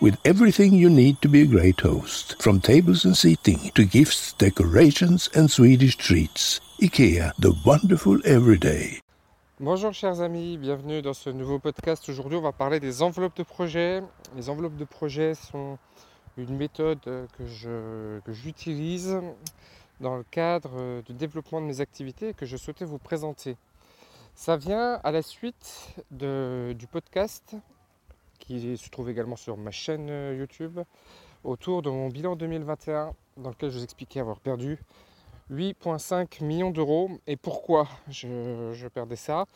with everything you need to be a great host, from tables and seating to gifts, decorations and Swedish treats. IKEA, the wonderful everyday. Bonjour chers amis, bienvenue dans ce nouveau podcast. Aujourd'hui on va parler des enveloppes de projet. Les enveloppes de projet sont une méthode que, je, que j'utilise dans le cadre du développement de mes activités et que je souhaitais vous présenter. Ça vient à la suite de, du podcast qui se trouve également sur ma chaîne YouTube autour de mon bilan 2021 dans lequel je vous expliquais avoir perdu 8,5 millions d'euros. Et pourquoi je, perdais ça?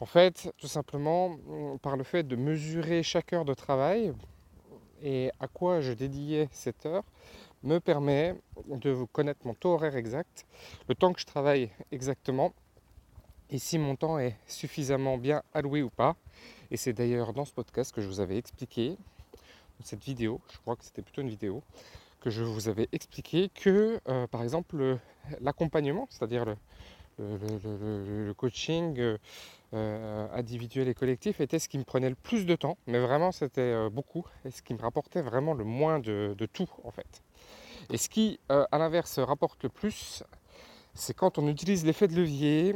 En fait, tout simplement par le fait de mesurer chaque heure de travail et à quoi je dédiais cette heure me permet de vous connaître mon taux horaire exact, le temps que je travaille exactement, et si mon temps est suffisamment bien alloué ou pas. Et c'est d'ailleurs dans ce podcast que je vous avais expliqué, dans cette vidéo, je crois que c'était plutôt une vidéo, que je vous avais expliqué que, euh, par exemple, l'accompagnement, c'est-à-dire le, coaching euh, euh, individuel et collectif, était ce qui me prenait le plus de temps, mais vraiment c'était beaucoup, et ce qui me rapportait vraiment le moins de, tout en fait. Et ce qui, à l'inverse, rapporte le plus, c'est quand on utilise l'effet de levier,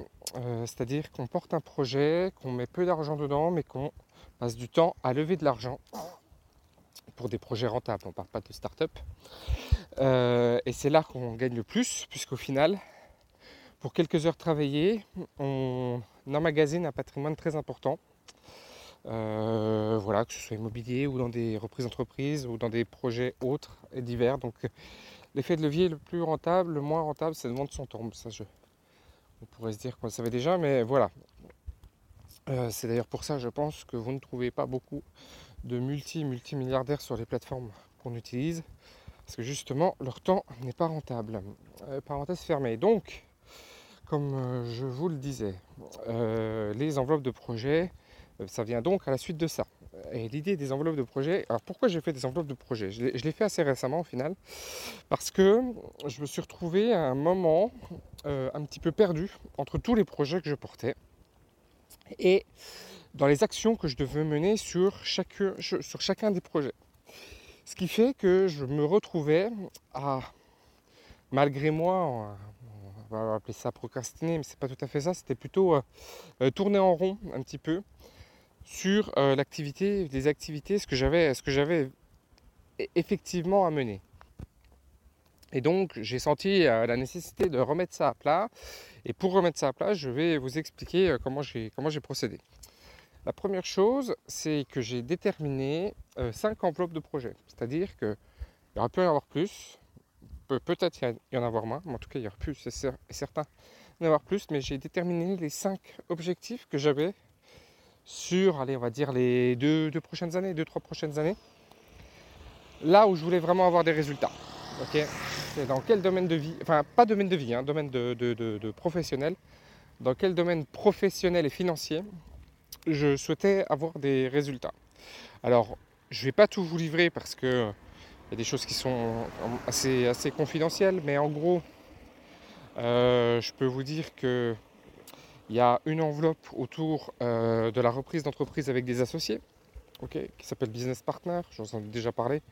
c'est-à-dire qu'on porte un projet, qu'on met peu d'argent dedans, mais qu'on passe du temps à lever de l'argent pour des projets rentables, on ne parle pas de start-up. Euh, et c'est là qu'on gagne le plus, puisqu'au final, pour quelques heures travaillées, on emmagasine un patrimoine très important. Euh, voilà, que ce soit immobilier ou dans des reprises d'entreprise ou dans des projets autres et divers. L'effet de levier le plus rentable, le moins rentable, c'est de vendre son temps. Ça, je, on pourrait se dire qu'on le savait déjà, mais voilà. Euh, c'est d'ailleurs pour ça, je pense, que vous ne trouvez pas beaucoup de multi-multimilliardaires sur les plateformes qu'on utilise, parce que justement leur temps n'est pas rentable. Euh, parenthèse fermée. Donc, comme euh, je vous le disais, les enveloppes de projet, ça vient donc à la suite de ça. Et l'idée des enveloppes de projet, alors pourquoi j'ai fait des enveloppes de projet? Je l'ai fait assez récemment au final, parce que je me suis retrouvé à un moment un petit peu perdu entre tous les projets que je portais. Et dans les actions que je devais mener sur, sur chacun des projets. Ce qui fait que je me retrouvais à, malgré moi, on va appeler ça procrastiner, mais c'est pas tout à fait ça, c'était plutôt euh, euh, tourner en rond un petit peu sur euh, l'activité, des activités, ce que j'avais, ce que j'avais effectivement à mener. Et donc j'ai senti la nécessité de remettre ça à plat. Et pour remettre ça à plat, je vais vous expliquer comment j'ai, comment j'ai procédé. La première chose, c'est que j'ai déterminé 5 euh, enveloppes de projet. C'est-à-dire qu'il y aurait pu y en avoir plus, peut-être y en avoir moins, mais en tout cas il y aurait pu, c'est certain, y en avoir plus, mais j'ai déterminé les 5 objectifs que j'avais sur, allez, on va dire les deux, prochaines années, deux, trois prochaines années. Là où je voulais vraiment avoir des résultats. Ok? C'est dans quel domaine de vie, enfin pas domaine de vie, hein, domaine de, de professionnel, dans quel domaine professionnel et financier je souhaitais avoir des résultats? Alors, je ne vais pas tout vous livrer parce que il y a des choses qui sont assez, assez confidentielles, mais en gros, euh, je peux vous dire que il y a une enveloppe autour euh, de la reprise d'entreprise avec des associés, qui s'appelle Business Partner, j'en ai déjà parlé,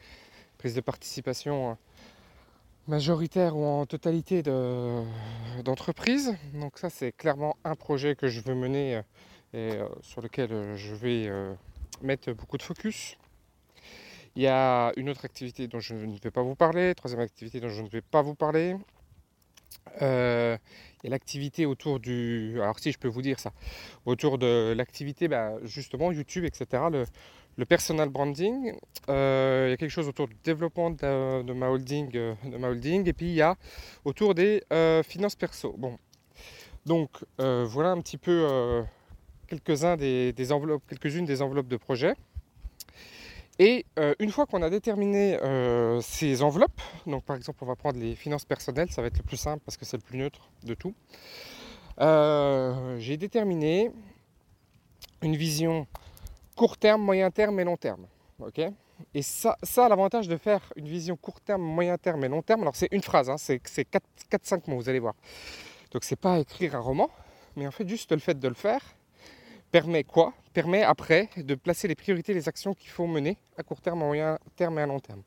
prise de participation euh, majoritaire ou en totalité d'entreprise. Donc ça c'est clairement un projet que je veux mener et euh, sur lequel euh, je vais euh, mettre beaucoup de focus. Il y a une autre activité dont je ne vais pas vous parler, troisième activité dont je ne vais pas vous parler. Euh, a l'activité autour du. Alors, si je peux vous dire ça, autour de l'activité, bah, justement, YouTube, etc., le, le personal branding. Euh, il y a quelque chose autour du développement de, ma, holding, euh, de ma holding. Et puis, il y a autour des finances perso. Bon. Donc, voilà un petit peu quelques-uns des, des enveloppes, quelques-unes des enveloppes de projet. Et euh, une fois qu'on a déterminé euh, ces enveloppes, donc par exemple on va prendre les finances personnelles, ça va être le plus simple parce que c'est le plus neutre de tout. Euh, j'ai déterminé une vision court terme, moyen terme et long terme. et ça, ça l'avantage de faire une vision court terme, moyen terme et long terme, alors c'est une phrase, hein, c'est 4-5 mots, vous allez voir. Donc c'est pas écrire un roman, mais en fait juste le fait de le faire, permet quoi? Permet après de placer les priorités, les actions qu'il faut mener à court terme, à moyen terme et à long terme.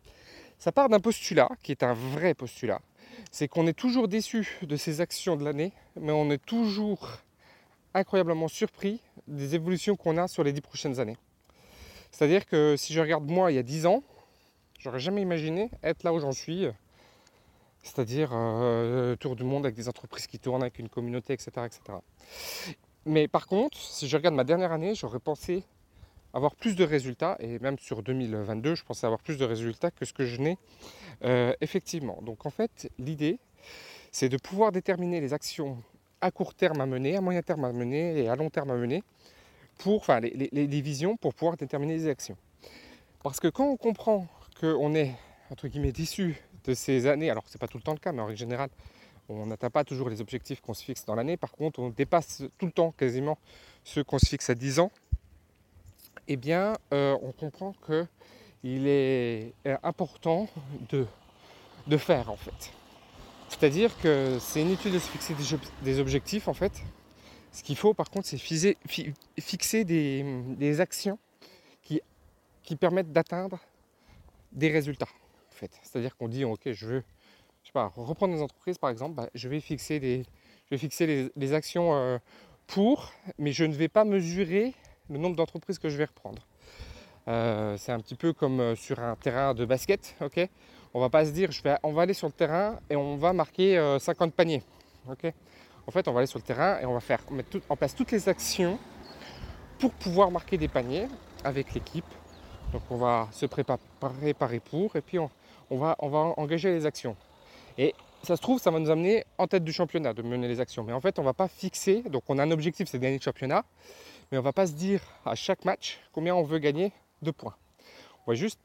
Ça part d'un postulat qui est un vrai postulat. C'est qu'on est toujours déçu de ces actions de l'année, mais on est toujours incroyablement surpris des évolutions qu'on a sur les dix prochaines années. C'est-à-dire que si je regarde moi il y a dix ans, j'aurais jamais imaginé être là où j'en suis, c'est-à-dire euh, tour du monde avec des entreprises qui tournent, avec une communauté, etc. etc. Mais par contre, si je regarde ma dernière année, j'aurais pensé avoir plus de résultats, et même sur 2022, je pensais avoir plus de résultats que ce que je n'ai euh, effectivement. Donc en fait, l'idée, c'est de pouvoir déterminer les actions à court terme à mener, à moyen terme à mener et à long terme à mener, pour, enfin les, visions pour pouvoir déterminer les actions. Parce que quand on comprend qu'on est, entre guillemets, déçu de ces années, alors c'est pas tout le temps le cas, mais en règle générale, on n'atteint pas toujours les objectifs qu'on se fixe dans l'année. Par contre, on dépasse tout le temps quasiment ceux qu'on se fixe à 10 ans. Eh bien, euh, on comprend qu'il est euh, important de, de faire en fait. C'est-à-dire que c'est inutile de se fixer des, objectifs en fait. Ce qu'il faut par contre, c'est fixer des, actions qui, qui permettent d'atteindre des résultats. En fait. C'est-à-dire qu'on dit ok, je veux sais pas, reprendre des entreprises par exemple, bah, je vais fixer, des, je vais fixer les, actions euh, pour, mais je ne vais pas mesurer le nombre d'entreprises que je vais reprendre. Euh, c'est un petit peu comme euh, sur un terrain de basket, ok? On va pas se dire, je vais, on va aller sur le terrain et on va marquer 50 paniers, ok? En fait, on va aller sur le terrain et on va faire mettre en place toutes les actions pour pouvoir marquer des paniers avec l'équipe. Donc on va se préparer pour et puis on, va, on va engager les actions. Et ça se trouve, ça va nous amener en tête du championnat de mener les actions. Mais en fait, on ne va pas fixer, donc on a un objectif, c'est de gagner le championnat, mais on ne va pas se dire à chaque match combien on veut gagner de points. On va juste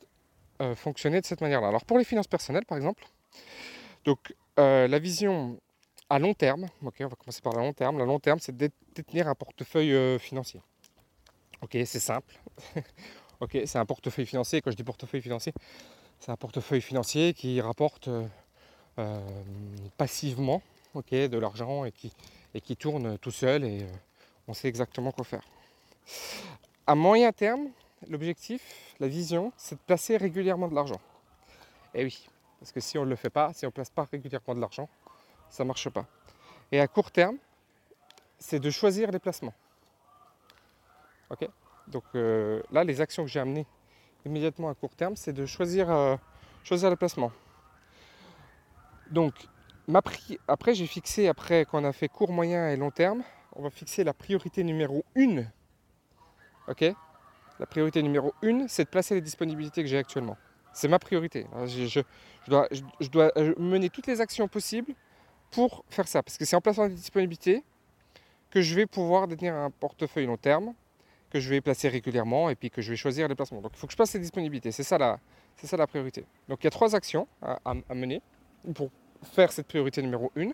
euh, fonctionner de cette manière-là. Alors pour les finances personnelles, par exemple, donc euh, la vision à long terme, on va commencer par le long terme. Le long terme, c'est de détenir un portefeuille euh, financier. Ok, c'est simple. ok, c'est un portefeuille financier. Quand je dis portefeuille financier, c'est un portefeuille financier qui rapporte euh, passivement de l'argent et qui, tourne tout seul et euh, on sait exactement quoi faire. À moyen terme, l'objectif, la vision, c'est de placer régulièrement de l'argent. Et eh oui, parce que si on ne le fait pas, si on ne place pas régulièrement de l'argent, ça ne marche pas. Et à court terme, c'est de choisir les placements. Ok? Donc euh, là, les actions que j'ai amenées immédiatement à court terme, c'est de choisir, choisir les placements. Donc, après, j'ai fixé, après qu'on a fait court, moyen et long terme, on va fixer la priorité numéro 1. Ok? La priorité numéro 1, c'est de placer les disponibilités que j'ai actuellement. C'est ma priorité. Je, dois, euh, mener toutes les actions possibles pour faire ça. Parce que c'est en plaçant des disponibilités que je vais pouvoir détenir un portefeuille long terme, que je vais placer régulièrement et puis que je vais choisir les placements. Donc il faut que je place les disponibilités. C'est ça la, ça la priorité. Donc il y a trois actions à mener pour faire cette priorité numéro 1.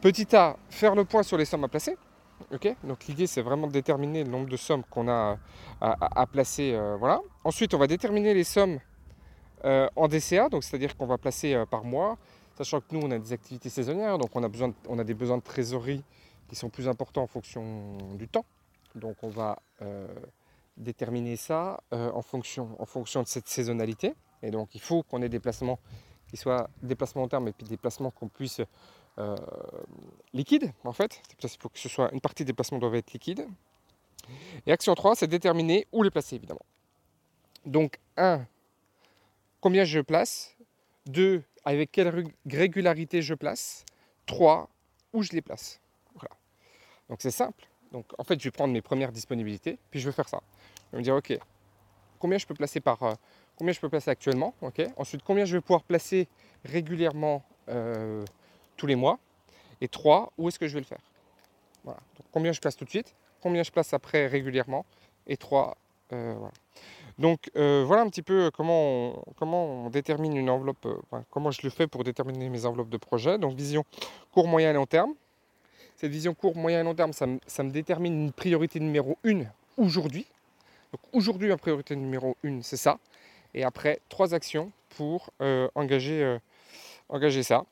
Petit A, faire le point sur les sommes à placer. ok Donc l'idée c'est vraiment de déterminer le nombre de sommes qu'on a à, placer. Euh, voilà. Ensuite on va déterminer les sommes euh, en DCA, donc c'est-à-dire qu'on va placer euh, par mois, sachant que nous on a des activités saisonnières, donc on a, besoin on a des besoins de trésorerie qui sont plus importants en fonction du temps. Donc on va déterminer ça en, fonction, en fonction de cette saisonnalité. Et donc il faut qu'on ait des placements qui soient des en terme et puis des placements qu'on puisse euh, en fait. Il faut que ce soit une partie des placements doivent être liquides. Et action 3, c'est déterminer où les placer évidemment. Donc 1, combien je place 2, avec quelle régularité je place trois, où je les place. Voilà. Donc c'est simple. Donc en fait, je vais prendre mes premières disponibilités, puis je vais faire ça. Je vais me dire, ok, combien je peux placer par, euh, combien je peux placer actuellement. Ensuite, combien je vais pouvoir placer régulièrement euh, tous les mois. Et trois, où est-ce que je vais le faire. Combien je place tout de suite, combien je place après régulièrement, et trois, euh, voilà. Donc voilà un petit peu comment on, comment on détermine une enveloppe, comment je le fais pour déterminer mes enveloppes de projet. Donc vision court, moyen et long terme. Cette vision court, moyen et long terme, ça, me détermine une priorité numéro une aujourd'hui. Donc aujourd'hui, ma priorité numéro une, c'est ça. Et après, trois actions pour euh, engager, euh, engager ça.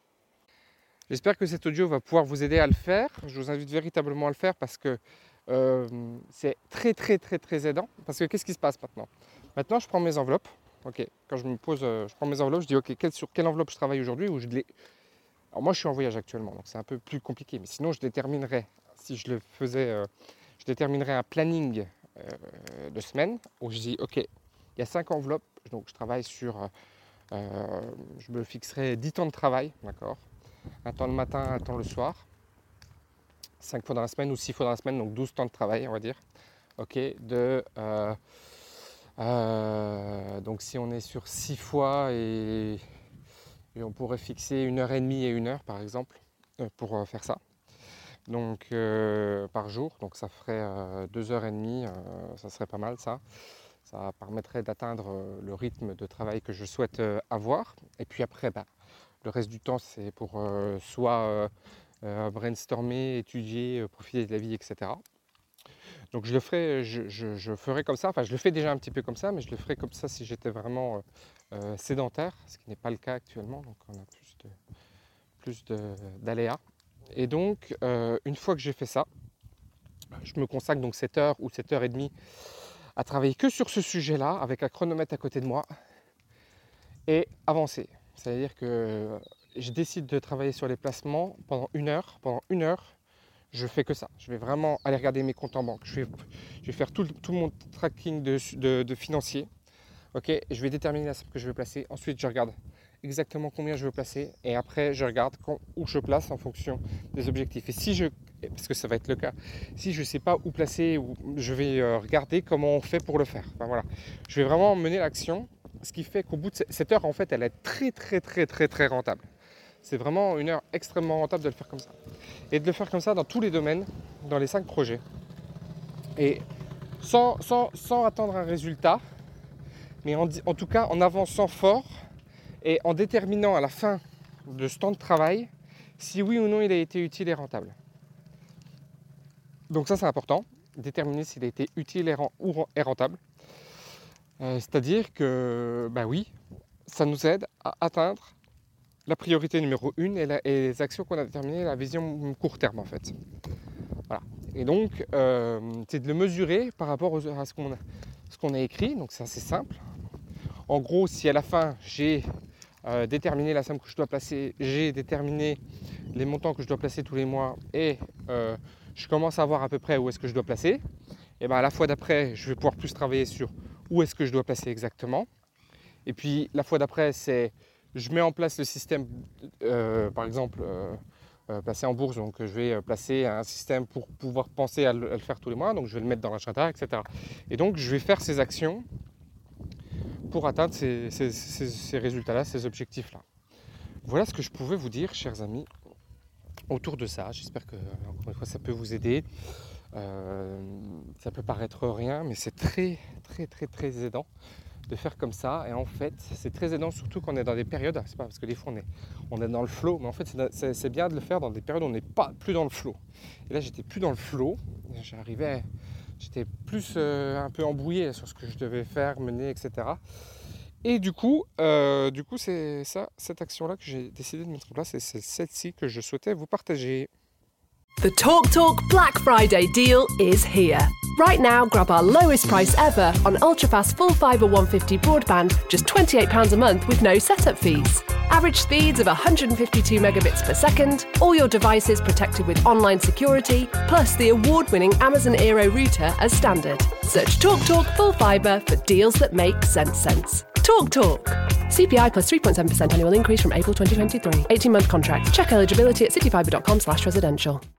J'espère que cet audio va pouvoir vous aider à le faire. Je vous invite véritablement à le faire parce que euh, c'est très très très très aidant. Parce que qu'est-ce qui se passe maintenant? Maintenant, je prends mes enveloppes. Ok, quand je me pose, je prends mes enveloppes, je dis ok, sur quelle enveloppe je travaille aujourd'hui ou je les? Alors moi je suis en voyage actuellement, donc c'est un peu plus compliqué, mais sinon je déterminerais, si je le faisais, je déterminerais un planning de semaine où je dis ok, il y a 5 enveloppes, donc je travaille sur, euh, je me fixerai 10 temps de travail, d'accord Un temps le matin, un temps le soir, 5 fois dans la semaine ou 6 fois dans la semaine, donc 12 temps de travail on va dire. Ok, de donc si on est sur 6 fois et on pourrait fixer une heure et demie et une heure par exemple euh, pour euh, faire ça. Donc euh, par jour, donc ça ferait deux heures et demie, ça serait pas mal ça. Ça permettrait d'atteindre le rythme de travail que je souhaite avoir. Et puis après, bah, le reste du temps, c'est pour soit brainstormer, étudier, profiter de la vie, etc. Donc je le ferai, je, ferai comme ça, enfin je le fais déjà un petit peu comme ça, mais je le ferai comme ça si j'étais vraiment euh, sédentaire, ce qui n'est pas le cas actuellement, donc on a plus d'aléas. Et donc, euh, une fois que j'ai fait ça, je me consacre donc 7 heures ou 7 heures et demie à travailler que sur ce sujet-là, avec un chronomètre à côté de moi, et avancer. C'est-à-dire que je décide de travailler sur les placements pendant une heure. Pendant une heure, je fais que ça. Je vais vraiment aller regarder mes comptes en banque. Je vais, faire tout, mon tracking de, financier. Ok, je vais déterminer la somme que je veux placer. Ensuite, je regarde exactement combien je veux placer. Et après, je regarde où je place en fonction des objectifs. Et si je, parce que ça va être le cas, si je ne sais pas où placer, je vais euh, regarder comment on fait pour le faire. voilà. Je vais vraiment mener l'action. Ce qui fait qu'au bout de cette heure, en fait, elle est très, très, très, très, très rentable. C'est vraiment une heure extrêmement rentable de le faire comme ça. Et de le faire comme ça dans tous les domaines, dans les cinq projets. Et sans, attendre un résultat, mais en, tout cas en avançant fort et en déterminant à la fin de ce temps de travail si oui ou non il a été utile et rentable. Donc ça c'est important, déterminer s'il a été utile et rentable. Euh, c'est-à-dire que, bah oui, ça nous aide à atteindre la priorité numéro une et, les actions qu'on a déterminées, la vision court terme en fait. Voilà. Et donc, euh, c'est de le mesurer par rapport à ce qu'on a, écrit, donc c'est assez simple. En gros, si à la fin j'ai euh, déterminé la somme que je dois placer, j'ai déterminé les montants que je dois placer tous les mois et je commence à voir à peu près où est-ce que je dois placer, et bien la fois d'après, je vais pouvoir plus travailler sur où est-ce que je dois placer exactement. Et puis la fois d'après, c'est je mets en place le système, euh, par exemple, placer en bourse, donc je vais placer un système pour pouvoir penser à le, faire tous les mois, donc je vais le mettre dans l'agenda, etc. Et donc je vais faire ces actions pour atteindre ces, résultats-là, ces objectifs-là. Voilà ce que je pouvais vous dire, chers amis, autour de ça. J'espère que, encore une fois, ça peut vous aider. Euh, ça peut paraître rien, mais c'est très, très, très, très aidant de faire comme ça. Et en fait, c'est très aidant, surtout quand on est dans des périodes. C'est pas parce que des fois on est, on est dans le flow, mais en fait, c'est bien de le faire dans des périodes où on n'est pas plus dans le flow. Et là, j'étais plus dans le flow. J'arrivais j'étais plus euh, un peu embrouillé sur ce que je devais faire, mener, etc. Et du coup, euh, du coup, c'est ça, cette action-là que j'ai décidé de mettre en place et c'est celle-ci que je souhaitais vous partager. The Talk Talk Black Friday deal is here. Right now, grab our lowest price ever on ultrafast full fibre 150 broadband, just £28 a month with no setup fees. Average speeds of 152 megabits per second, all your devices protected with online security, plus the award winning Amazon Aero router as standard. Search TalkTalk Full Fibre for deals that make sense sense. Talk Talk. CPI plus 3.7% annual increase from April 2023. 18 month contract. Check eligibility at cityfibre.com slash residential.